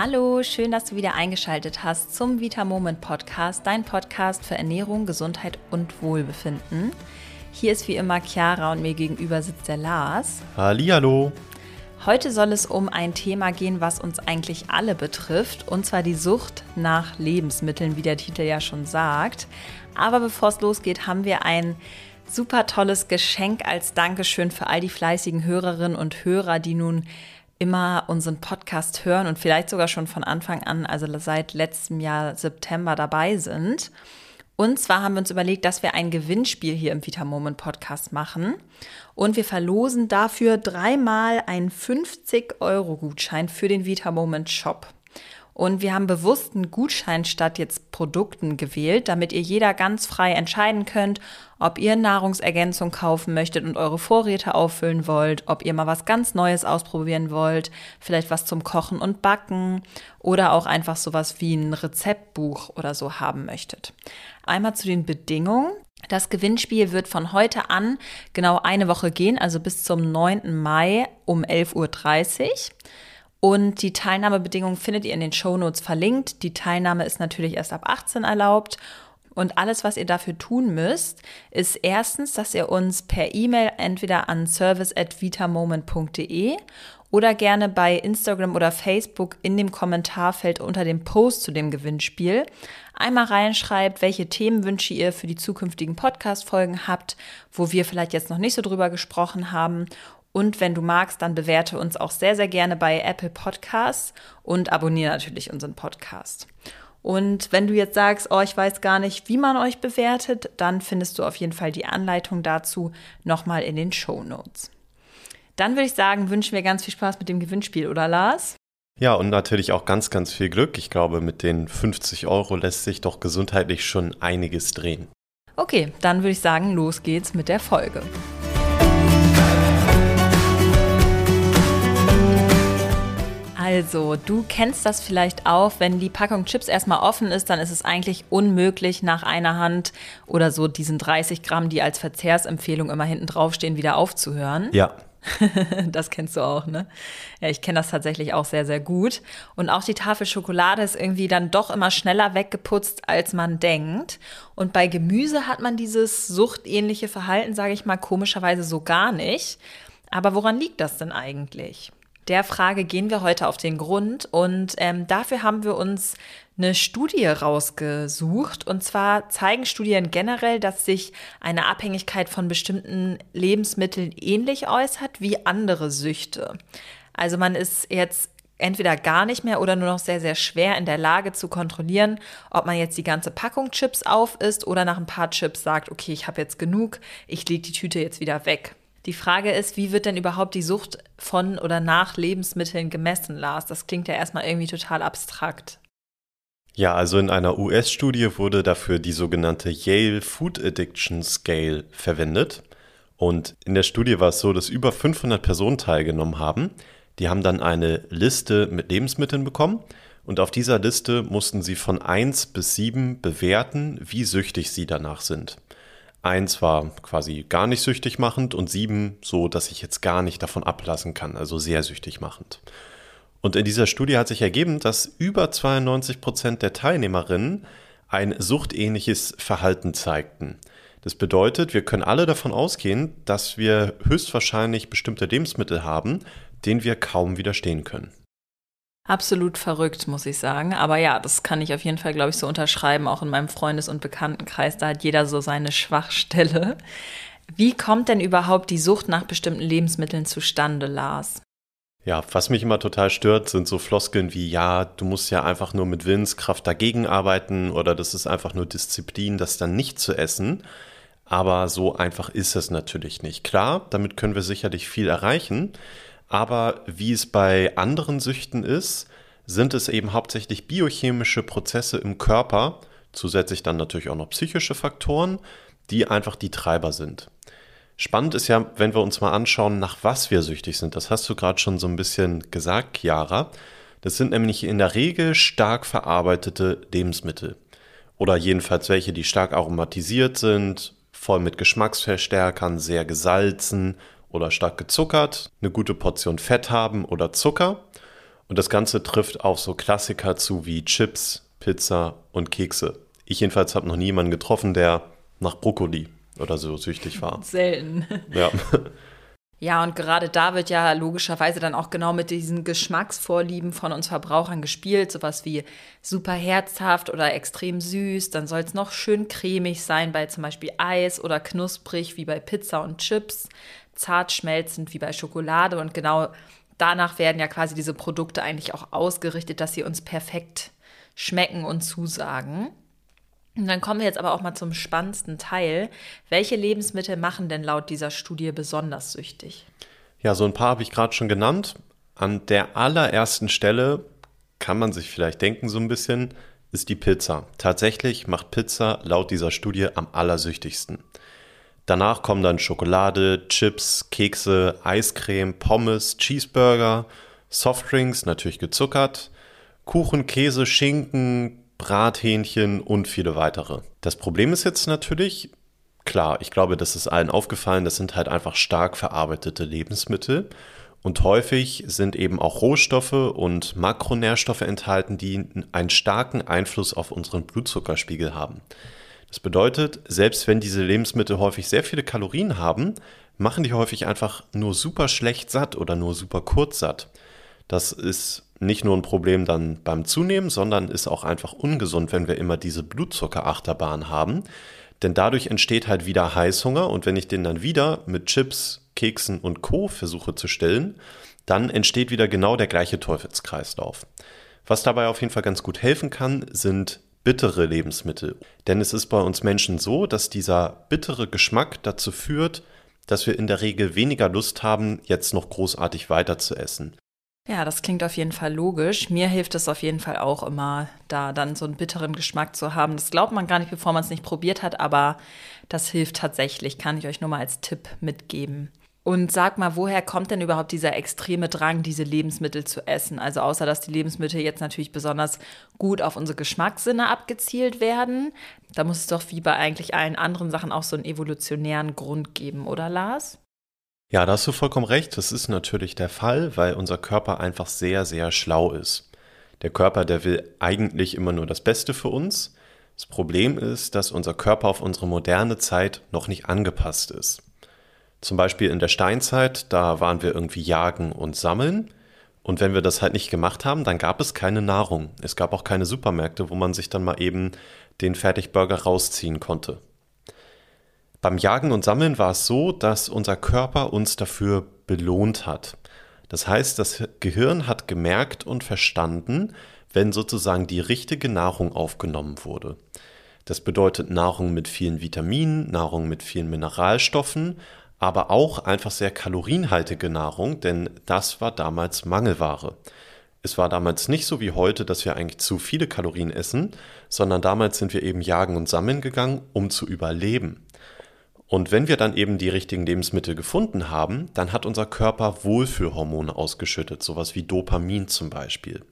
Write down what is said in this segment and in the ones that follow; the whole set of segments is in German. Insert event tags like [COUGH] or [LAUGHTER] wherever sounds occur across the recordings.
Hallo, schön, dass du wieder eingeschaltet hast zum Vita Moment Podcast, dein Podcast für Ernährung, Gesundheit und Wohlbefinden. Hier ist wie immer Chiara und mir gegenüber sitzt der Lars. Hallihallo. Heute soll es um ein Thema gehen, was uns eigentlich alle betrifft, und zwar die Sucht nach Lebensmitteln, wie der Titel ja schon sagt. Aber bevor es losgeht, haben wir ein super tolles Geschenk als Dankeschön für all die fleißigen Hörerinnen und Hörer, die nun immer unseren Podcast hören und vielleicht sogar schon von Anfang an, also seit letztem Jahr September dabei sind. Und zwar haben wir uns überlegt, dass wir ein Gewinnspiel hier im Vita Moment Podcast machen. Und wir verlosen dafür dreimal einen 50-Euro-Gutschein für den Vita Moment Shop. Und wir haben bewusst einen Gutschein statt jetzt Produkten gewählt, damit ihr jeder ganz frei entscheiden könnt, ob ihr Nahrungsergänzung kaufen möchtet und eure Vorräte auffüllen wollt, ob ihr mal was ganz Neues ausprobieren wollt, vielleicht was zum Kochen und Backen oder auch einfach sowas wie ein Rezeptbuch oder so haben möchtet. Einmal zu den Bedingungen. Das Gewinnspiel wird von heute an genau eine Woche gehen, also bis zum 9. Mai um 11.30 Uhr. Und die Teilnahmebedingungen findet ihr in den Shownotes verlinkt. Die Teilnahme ist natürlich erst ab 18 erlaubt. Und alles, was ihr dafür tun müsst, ist erstens, dass ihr uns per E-Mail entweder an service@vitamoment.de oder gerne bei Instagram oder Facebook in dem Kommentarfeld unter dem Post zu dem Gewinnspiel einmal reinschreibt, welche Themenwünsche ihr für die zukünftigen Podcast-Folgen habt, wo wir vielleicht jetzt noch nicht so drüber gesprochen haben und wenn du magst, dann bewerte uns auch sehr, sehr gerne bei Apple Podcasts und abonniere natürlich unseren Podcast. Und wenn du jetzt sagst, oh, ich weiß gar nicht, wie man euch bewertet, dann findest du auf jeden Fall die Anleitung dazu nochmal in den Show Notes. Dann würde ich sagen, wünschen wir ganz viel Spaß mit dem Gewinnspiel, oder Lars? Ja, und natürlich auch ganz, ganz viel Glück. Ich glaube, mit den 50 Euro lässt sich doch gesundheitlich schon einiges drehen. Okay, dann würde ich sagen, los geht's mit der Folge. Also, du kennst das vielleicht auch, wenn die Packung Chips erstmal offen ist, dann ist es eigentlich unmöglich, nach einer Hand oder so diesen 30 Gramm, die als Verzehrsempfehlung immer hinten draufstehen, wieder aufzuhören. Ja. [LAUGHS] das kennst du auch, ne? Ja, ich kenne das tatsächlich auch sehr, sehr gut. Und auch die Tafel Schokolade ist irgendwie dann doch immer schneller weggeputzt, als man denkt. Und bei Gemüse hat man dieses suchtähnliche Verhalten, sage ich mal, komischerweise so gar nicht. Aber woran liegt das denn eigentlich? Der Frage gehen wir heute auf den Grund und ähm, dafür haben wir uns eine Studie rausgesucht. Und zwar zeigen Studien generell, dass sich eine Abhängigkeit von bestimmten Lebensmitteln ähnlich äußert wie andere Süchte. Also man ist jetzt entweder gar nicht mehr oder nur noch sehr, sehr schwer in der Lage zu kontrollieren, ob man jetzt die ganze Packung Chips auf ist oder nach ein paar Chips sagt, okay, ich habe jetzt genug, ich lege die Tüte jetzt wieder weg. Die Frage ist, wie wird denn überhaupt die Sucht von oder nach Lebensmitteln gemessen, Lars? Das klingt ja erstmal irgendwie total abstrakt. Ja, also in einer US-Studie wurde dafür die sogenannte Yale Food Addiction Scale verwendet. Und in der Studie war es so, dass über 500 Personen teilgenommen haben. Die haben dann eine Liste mit Lebensmitteln bekommen. Und auf dieser Liste mussten sie von 1 bis 7 bewerten, wie süchtig sie danach sind. Eins war quasi gar nicht süchtig machend und sieben so, dass ich jetzt gar nicht davon ablassen kann, also sehr süchtig machend. Und in dieser Studie hat sich ergeben, dass über 92 Prozent der Teilnehmerinnen ein suchtähnliches Verhalten zeigten. Das bedeutet, wir können alle davon ausgehen, dass wir höchstwahrscheinlich bestimmte Lebensmittel haben, denen wir kaum widerstehen können. Absolut verrückt, muss ich sagen. Aber ja, das kann ich auf jeden Fall, glaube ich, so unterschreiben. Auch in meinem Freundes- und Bekanntenkreis, da hat jeder so seine Schwachstelle. Wie kommt denn überhaupt die Sucht nach bestimmten Lebensmitteln zustande, Lars? Ja, was mich immer total stört, sind so Floskeln wie, ja, du musst ja einfach nur mit Willenskraft dagegen arbeiten oder das ist einfach nur Disziplin, das dann nicht zu essen. Aber so einfach ist es natürlich nicht. Klar, damit können wir sicherlich viel erreichen. Aber wie es bei anderen Süchten ist, sind es eben hauptsächlich biochemische Prozesse im Körper, zusätzlich dann natürlich auch noch psychische Faktoren, die einfach die Treiber sind. Spannend ist ja, wenn wir uns mal anschauen, nach was wir süchtig sind. Das hast du gerade schon so ein bisschen gesagt, Chiara. Das sind nämlich in der Regel stark verarbeitete Lebensmittel. Oder jedenfalls welche, die stark aromatisiert sind, voll mit Geschmacksverstärkern, sehr gesalzen oder stark gezuckert, eine gute Portion Fett haben oder Zucker. Und das Ganze trifft auf so Klassiker zu wie Chips, Pizza und Kekse. Ich jedenfalls habe noch nie jemanden getroffen, der nach Brokkoli oder so süchtig war. [LAUGHS] Selten. Ja. [LAUGHS] Ja, und gerade da wird ja logischerweise dann auch genau mit diesen Geschmacksvorlieben von uns Verbrauchern gespielt. Sowas wie super herzhaft oder extrem süß. Dann soll es noch schön cremig sein bei zum Beispiel Eis oder knusprig wie bei Pizza und Chips. Zart schmelzend wie bei Schokolade. Und genau danach werden ja quasi diese Produkte eigentlich auch ausgerichtet, dass sie uns perfekt schmecken und zusagen. Und dann kommen wir jetzt aber auch mal zum spannendsten Teil. Welche Lebensmittel machen denn laut dieser Studie besonders süchtig? Ja, so ein paar habe ich gerade schon genannt. An der allerersten Stelle kann man sich vielleicht denken, so ein bisschen, ist die Pizza. Tatsächlich macht Pizza laut dieser Studie am allersüchtigsten. Danach kommen dann Schokolade, Chips, Kekse, Eiscreme, Pommes, Cheeseburger, Softdrinks, natürlich gezuckert, Kuchen, Käse, Schinken, Brathähnchen und viele weitere. Das Problem ist jetzt natürlich, klar, ich glaube, das ist allen aufgefallen, das sind halt einfach stark verarbeitete Lebensmittel. Und häufig sind eben auch Rohstoffe und Makronährstoffe enthalten, die einen starken Einfluss auf unseren Blutzuckerspiegel haben. Das bedeutet, selbst wenn diese Lebensmittel häufig sehr viele Kalorien haben, machen die häufig einfach nur super schlecht satt oder nur super kurz satt. Das ist nicht nur ein Problem dann beim Zunehmen, sondern ist auch einfach ungesund, wenn wir immer diese Blutzuckerachterbahn haben. Denn dadurch entsteht halt wieder Heißhunger und wenn ich den dann wieder mit Chips, Keksen und Co. versuche zu stillen, dann entsteht wieder genau der gleiche Teufelskreislauf. Was dabei auf jeden Fall ganz gut helfen kann, sind bittere Lebensmittel. Denn es ist bei uns Menschen so, dass dieser bittere Geschmack dazu führt, dass wir in der Regel weniger Lust haben, jetzt noch großartig weiter zu essen. Ja, das klingt auf jeden Fall logisch. Mir hilft es auf jeden Fall auch immer, da dann so einen bitteren Geschmack zu haben. Das glaubt man gar nicht, bevor man es nicht probiert hat, aber das hilft tatsächlich, kann ich euch nur mal als Tipp mitgeben. Und sag mal, woher kommt denn überhaupt dieser extreme Drang, diese Lebensmittel zu essen? Also außer dass die Lebensmittel jetzt natürlich besonders gut auf unsere Geschmackssinne abgezielt werden, da muss es doch wie bei eigentlich allen anderen Sachen auch so einen evolutionären Grund geben, oder Lars? Ja, da hast du vollkommen recht. Das ist natürlich der Fall, weil unser Körper einfach sehr, sehr schlau ist. Der Körper, der will eigentlich immer nur das Beste für uns. Das Problem ist, dass unser Körper auf unsere moderne Zeit noch nicht angepasst ist. Zum Beispiel in der Steinzeit, da waren wir irgendwie jagen und sammeln. Und wenn wir das halt nicht gemacht haben, dann gab es keine Nahrung. Es gab auch keine Supermärkte, wo man sich dann mal eben den Fertigburger rausziehen konnte. Beim Jagen und Sammeln war es so, dass unser Körper uns dafür belohnt hat. Das heißt, das Gehirn hat gemerkt und verstanden, wenn sozusagen die richtige Nahrung aufgenommen wurde. Das bedeutet Nahrung mit vielen Vitaminen, Nahrung mit vielen Mineralstoffen, aber auch einfach sehr kalorienhaltige Nahrung, denn das war damals Mangelware. Es war damals nicht so wie heute, dass wir eigentlich zu viele Kalorien essen, sondern damals sind wir eben jagen und sammeln gegangen, um zu überleben. Und wenn wir dann eben die richtigen Lebensmittel gefunden haben, dann hat unser Körper Wohlfühlhormone ausgeschüttet, sowas wie Dopamin zum Beispiel.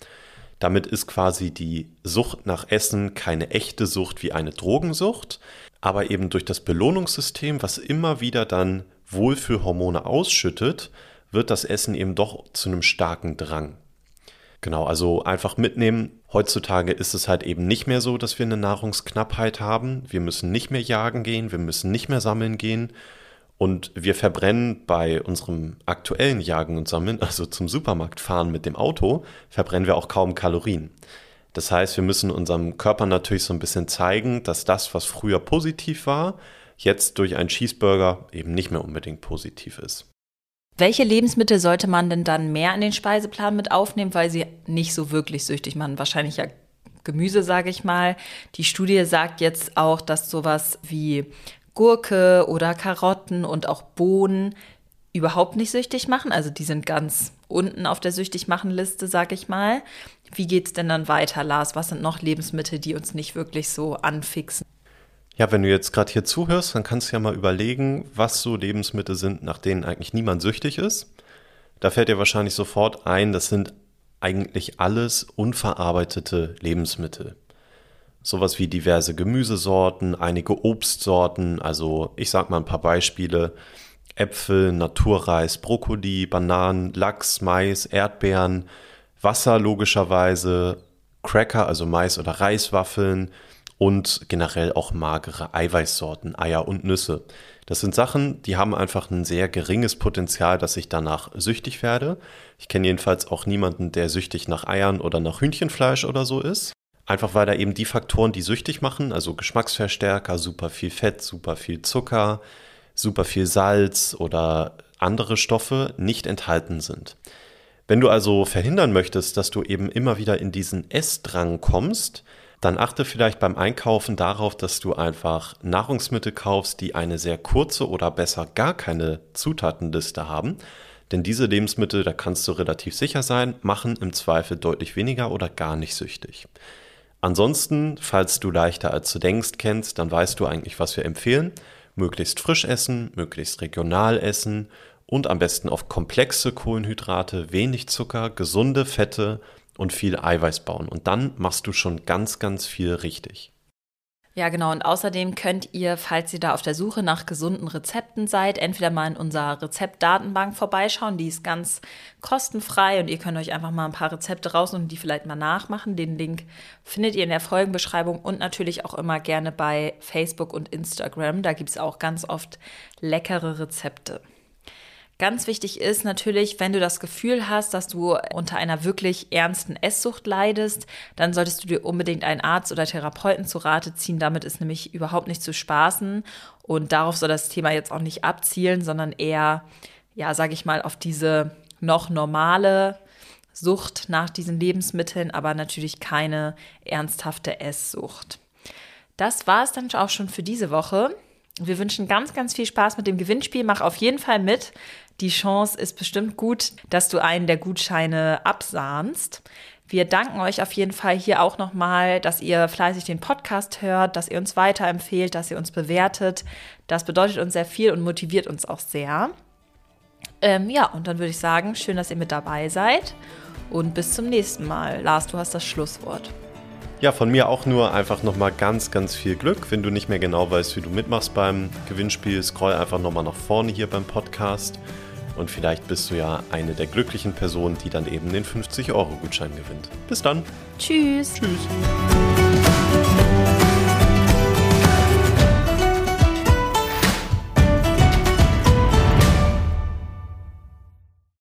Damit ist quasi die Sucht nach Essen keine echte Sucht wie eine Drogensucht, aber eben durch das Belohnungssystem, was immer wieder dann Wohlfühlhormone ausschüttet, wird das Essen eben doch zu einem starken Drang. Genau, also einfach mitnehmen. Heutzutage ist es halt eben nicht mehr so, dass wir eine Nahrungsknappheit haben. Wir müssen nicht mehr jagen gehen, wir müssen nicht mehr sammeln gehen. Und wir verbrennen bei unserem aktuellen Jagen und Sammeln, [LAUGHS] also zum Supermarkt fahren mit dem Auto, verbrennen wir auch kaum Kalorien. Das heißt, wir müssen unserem Körper natürlich so ein bisschen zeigen, dass das, was früher positiv war, jetzt durch einen Cheeseburger eben nicht mehr unbedingt positiv ist. Welche Lebensmittel sollte man denn dann mehr in den Speiseplan mit aufnehmen, weil sie nicht so wirklich süchtig machen? Wahrscheinlich ja Gemüse, sage ich mal. Die Studie sagt jetzt auch, dass sowas wie Gurke oder Karotten und auch Bohnen überhaupt nicht süchtig machen. Also die sind ganz unten auf der süchtig machen Liste, sage ich mal. Wie geht es denn dann weiter, Lars? Was sind noch Lebensmittel, die uns nicht wirklich so anfixen? Ja, wenn du jetzt gerade hier zuhörst, dann kannst du ja mal überlegen, was so Lebensmittel sind, nach denen eigentlich niemand süchtig ist. Da fällt dir wahrscheinlich sofort ein, das sind eigentlich alles unverarbeitete Lebensmittel. Sowas wie diverse Gemüsesorten, einige Obstsorten, also ich sag mal ein paar Beispiele. Äpfel, Naturreis, Brokkoli, Bananen, Lachs, Mais, Erdbeeren, Wasser logischerweise, Cracker, also Mais- oder Reiswaffeln und generell auch magere Eiweißsorten, Eier und Nüsse. Das sind Sachen, die haben einfach ein sehr geringes Potenzial, dass ich danach süchtig werde. Ich kenne jedenfalls auch niemanden, der süchtig nach Eiern oder nach Hühnchenfleisch oder so ist. Einfach weil da eben die Faktoren, die süchtig machen, also Geschmacksverstärker, super viel Fett, super viel Zucker, super viel Salz oder andere Stoffe nicht enthalten sind. Wenn du also verhindern möchtest, dass du eben immer wieder in diesen Essdrang kommst, dann achte vielleicht beim Einkaufen darauf, dass du einfach Nahrungsmittel kaufst, die eine sehr kurze oder besser gar keine Zutatenliste haben. Denn diese Lebensmittel, da kannst du relativ sicher sein, machen im Zweifel deutlich weniger oder gar nicht süchtig. Ansonsten, falls du leichter als du denkst kennst, dann weißt du eigentlich, was wir empfehlen. Möglichst frisch essen, möglichst regional essen und am besten auf komplexe Kohlenhydrate, wenig Zucker, gesunde Fette und viel Eiweiß bauen. Und dann machst du schon ganz, ganz viel richtig. Ja, genau. Und außerdem könnt ihr, falls ihr da auf der Suche nach gesunden Rezepten seid, entweder mal in unserer Rezeptdatenbank vorbeischauen. Die ist ganz kostenfrei und ihr könnt euch einfach mal ein paar Rezepte rausnehmen und die vielleicht mal nachmachen. Den Link findet ihr in der Folgenbeschreibung und natürlich auch immer gerne bei Facebook und Instagram. Da gibt es auch ganz oft leckere Rezepte. Ganz wichtig ist natürlich, wenn du das Gefühl hast, dass du unter einer wirklich ernsten Esssucht leidest, dann solltest du dir unbedingt einen Arzt oder Therapeuten zu Rate ziehen. Damit ist nämlich überhaupt nicht zu spaßen. Und darauf soll das Thema jetzt auch nicht abzielen, sondern eher, ja, sage ich mal, auf diese noch normale Sucht nach diesen Lebensmitteln, aber natürlich keine ernsthafte Esssucht. Das war es dann auch schon für diese Woche. Wir wünschen ganz, ganz viel Spaß mit dem Gewinnspiel. Mach auf jeden Fall mit. Die Chance ist bestimmt gut, dass du einen der Gutscheine absahnst. Wir danken euch auf jeden Fall hier auch nochmal, dass ihr fleißig den Podcast hört, dass ihr uns weiterempfehlt, dass ihr uns bewertet. Das bedeutet uns sehr viel und motiviert uns auch sehr. Ähm, ja, und dann würde ich sagen, schön, dass ihr mit dabei seid und bis zum nächsten Mal. Lars, du hast das Schlusswort. Ja, von mir auch nur einfach nochmal ganz, ganz viel Glück. Wenn du nicht mehr genau weißt, wie du mitmachst beim Gewinnspiel, scroll einfach nochmal nach vorne hier beim Podcast. Und vielleicht bist du ja eine der glücklichen Personen, die dann eben den 50-Euro-Gutschein gewinnt. Bis dann. Tschüss. Tschüss.